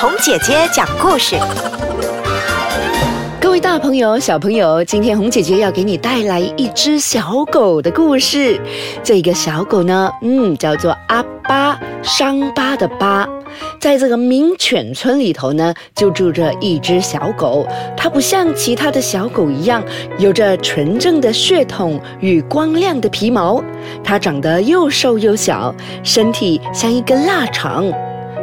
红姐姐讲故事。各位大朋友、小朋友，今天红姐姐要给你带来一只小狗的故事。这个小狗呢，嗯，叫做阿巴，伤疤的疤。在这个名犬村里头呢，就住着一只小狗。它不像其他的小狗一样，有着纯正的血统与光亮的皮毛。它长得又瘦又小，身体像一根腊肠，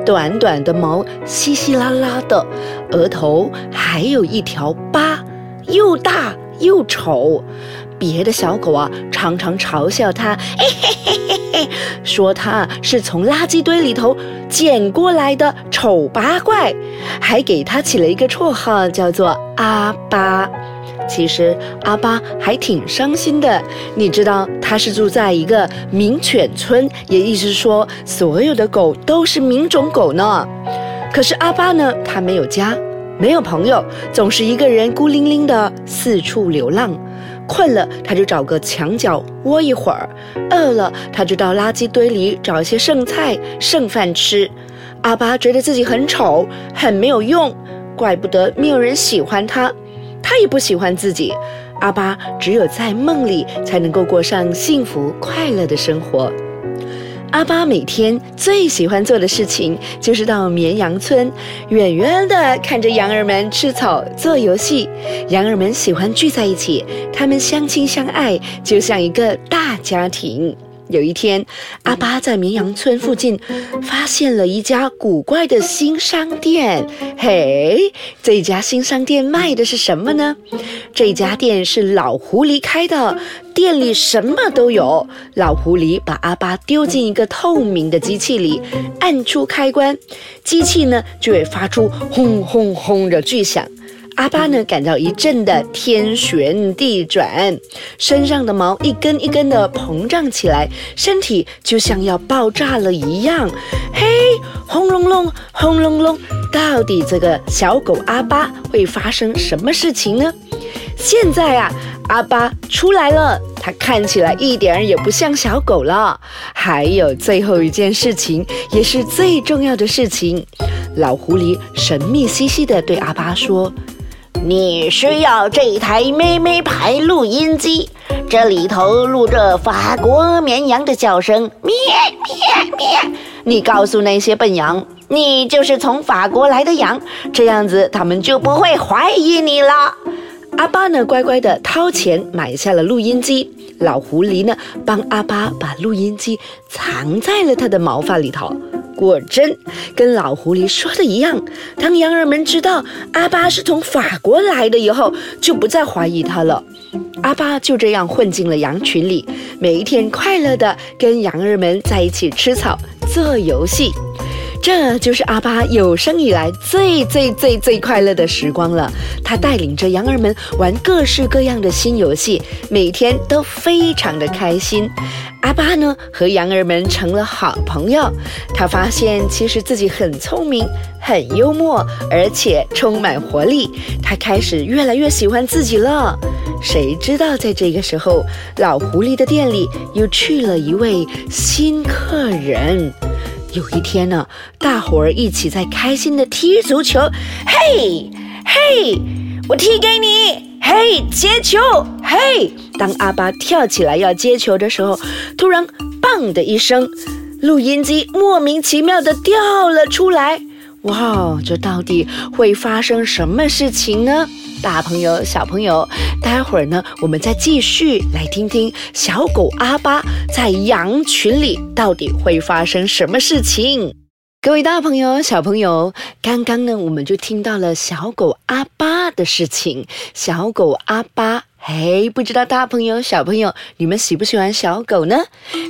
短短的毛稀稀拉拉的，额头还有一条疤，又大又丑。别的小狗啊，常常嘲笑它，嘿嘿嘿嘿嘿，说它是从垃圾堆里头捡过来的丑八怪，还给它起了一个绰号，叫做阿巴。其实阿巴还挺伤心的，你知道他是住在一个名犬村，也意思说所有的狗都是名种狗呢。可是阿巴呢，他没有家，没有朋友，总是一个人孤零零的四处流浪。困了，他就找个墙角窝一会儿；饿了，他就到垃圾堆里找一些剩菜、剩饭吃。阿巴觉得自己很丑，很没有用，怪不得没有人喜欢他。他也不喜欢自己。阿巴只有在梦里才能够过上幸福快乐的生活。阿巴每天最喜欢做的事情就是到绵羊村，远远地看着羊儿们吃草、做游戏。羊儿们喜欢聚在一起，他们相亲相爱，就像一个大家庭。有一天，阿巴在绵羊村附近发现了一家古怪的新商店。嘿，这家新商店卖的是什么呢？这家店是老狐狸开的，店里什么都有。老狐狸把阿巴丢进一个透明的机器里，按出开关，机器呢就会发出轰轰轰的巨响。阿巴呢感到一阵的天旋地转，身上的毛一根一根的膨胀起来，身体就像要爆炸了一样。嘿，轰隆隆，轰隆隆，到底这个小狗阿巴会发生什么事情呢？现在啊，阿巴出来了，它看起来一点也不像小狗了。还有最后一件事情，也是最重要的事情。老狐狸神秘兮兮地对阿巴说。你需要这台咩咩牌录音机，这里头录着法国绵羊的叫声，咩咩咩。你告诉那些笨羊，你就是从法国来的羊，这样子他们就不会怀疑你了。阿巴呢，乖乖的掏钱买下了录音机。老狐狸呢，帮阿巴把录音机藏在了他的毛发里头。果真跟老狐狸说的一样，当羊儿们知道阿巴是从法国来的以后，就不再怀疑他了。阿巴就这样混进了羊群里，每一天快乐的跟羊儿们在一起吃草、做游戏。这就是阿巴有生以来最最最最快乐的时光了。他带领着羊儿们玩各式各样的新游戏，每天都非常的开心。阿巴呢和羊儿们成了好朋友。他发现其实自己很聪明、很幽默，而且充满活力。他开始越来越喜欢自己了。谁知道在这个时候，老狐狸的店里又去了一位新客人。有一天呢，大伙儿一起在开心的踢足球。嘿，嘿，我踢给你。嘿，接球。嘿，当阿巴跳起来要接球的时候，突然“棒”的一声，录音机莫名其妙的掉了出来。哇，这到底会发生什么事情呢？大朋友、小朋友，待会儿呢，我们再继续来听听小狗阿巴在羊群里到底会发生什么事情。各位大朋友、小朋友，刚刚呢，我们就听到了小狗阿巴的事情。小狗阿巴。嘿，不知道大朋友、小朋友，你们喜不喜欢小狗呢？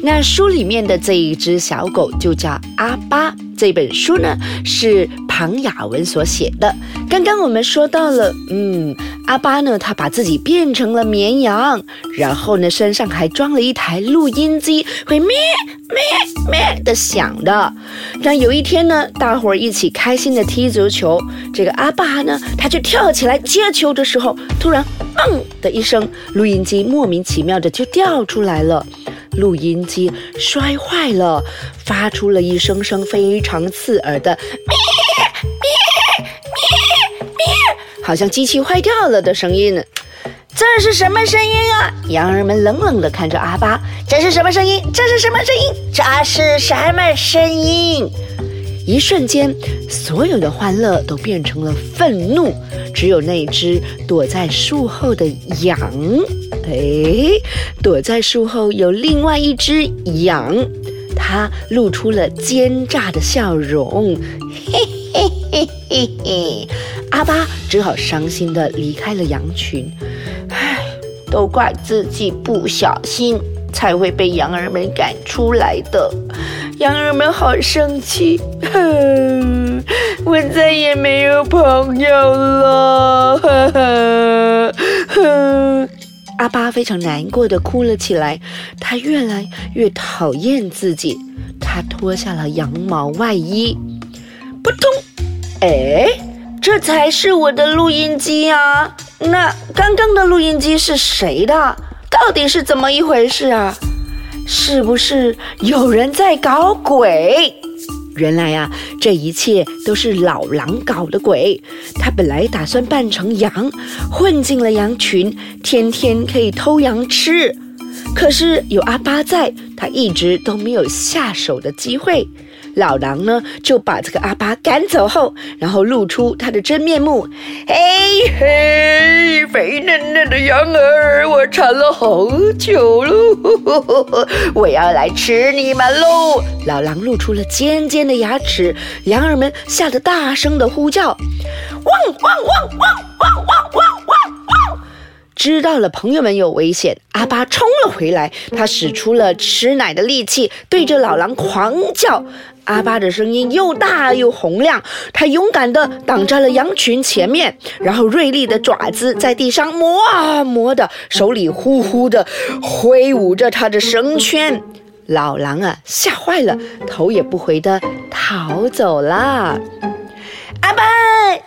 那书里面的这一只小狗就叫阿巴。这本书呢是庞雅文所写的。刚刚我们说到了，嗯，阿巴呢，他把自己变成了绵羊，然后呢，身上还装了一台录音机，会咩咩咩的响的。那有一天呢，大伙儿一起开心的踢足球，这个阿巴呢，他就跳起来接球的时候，突然。砰的一声，录音机莫名其妙的就掉出来了，录音机摔坏了，发出了一声声非常刺耳的咩咩咩咩，好像机器坏掉了的声音。这是什么声音啊？羊儿们冷冷地看着阿巴。这是什么声音？这是什么声音？这是什么声音？一瞬间，所有的欢乐都变成了愤怒。只有那只躲在树后的羊，哎，躲在树后有另外一只羊，它露出了奸诈的笑容。嘿嘿嘿嘿嘿，阿巴只好伤心地离开了羊群。唉都怪自己不小心，才会被羊儿们赶出来的。羊儿们好生气，哼，我再也没有朋友了。哼哼，阿巴非常难过的哭了起来。他越来越讨厌自己。他脱下了羊毛外衣，扑通！哎，这才是我的录音机啊！那刚刚的录音机是谁的？到底是怎么一回事啊？是不是有人在搞鬼？原来呀，这一切都是老狼搞的鬼。他本来打算扮成羊，混进了羊群，天天可以偷羊吃。可是有阿巴在，他一直都没有下手的机会。老狼呢，就把这个阿巴赶走后，然后露出他的真面目。嘿嘿，肥嫩嫩的羊儿，我馋了好久喽，我要来吃你们喽！老狼露出了尖尖的牙齿，羊儿们吓得大声的呼叫：汪汪汪汪汪汪汪！知道了朋友们有危险，阿巴冲了回来，他使出了吃奶的力气，对着老狼狂叫。阿巴的声音又大又洪亮，他勇敢地挡在了羊群前面，然后锐利的爪子在地上磨啊磨的，手里呼呼地挥舞着他的绳圈。老狼啊，吓坏了，头也不回地逃走了。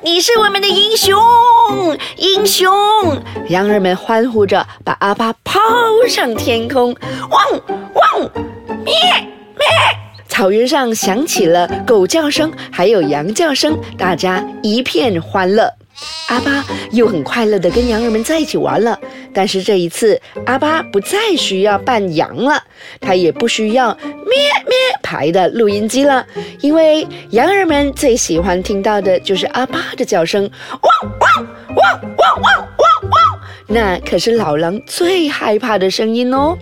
你是我们的英雄，英雄！羊儿们欢呼着，把阿巴抛上天空。汪汪，咩咩。草原上响起了狗叫声，还有羊叫声，大家一片欢乐。阿巴又很快乐地跟羊儿们在一起玩了。但是这一次，阿巴不再需要扮羊了，他也不需要咩咩牌的录音机了，因为羊儿们最喜欢听到的就是阿巴的叫声，汪汪汪汪汪汪汪，那可是老狼最害怕的声音哦。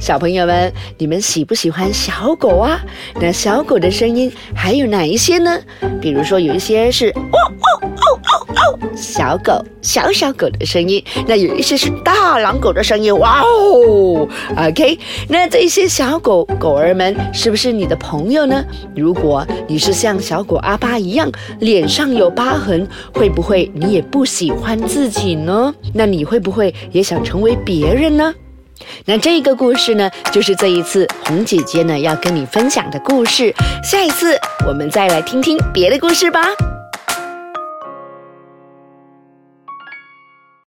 小朋友们，你们喜不喜欢小狗啊？那小狗的声音还有哪一些呢？比如说，有一些是哦哦哦哦，小狗小小狗的声音；那有一些是大狼狗的声音，哇哦！OK，那这些小狗狗儿们是不是你的朋友呢？如果你是像小狗阿巴一样，脸上有疤痕，会不会你也不喜欢自己呢？那你会不会也想成为别人呢？那这个故事呢，就是这一次红姐姐呢要跟你分享的故事。下一次我们再来听听别的故事吧。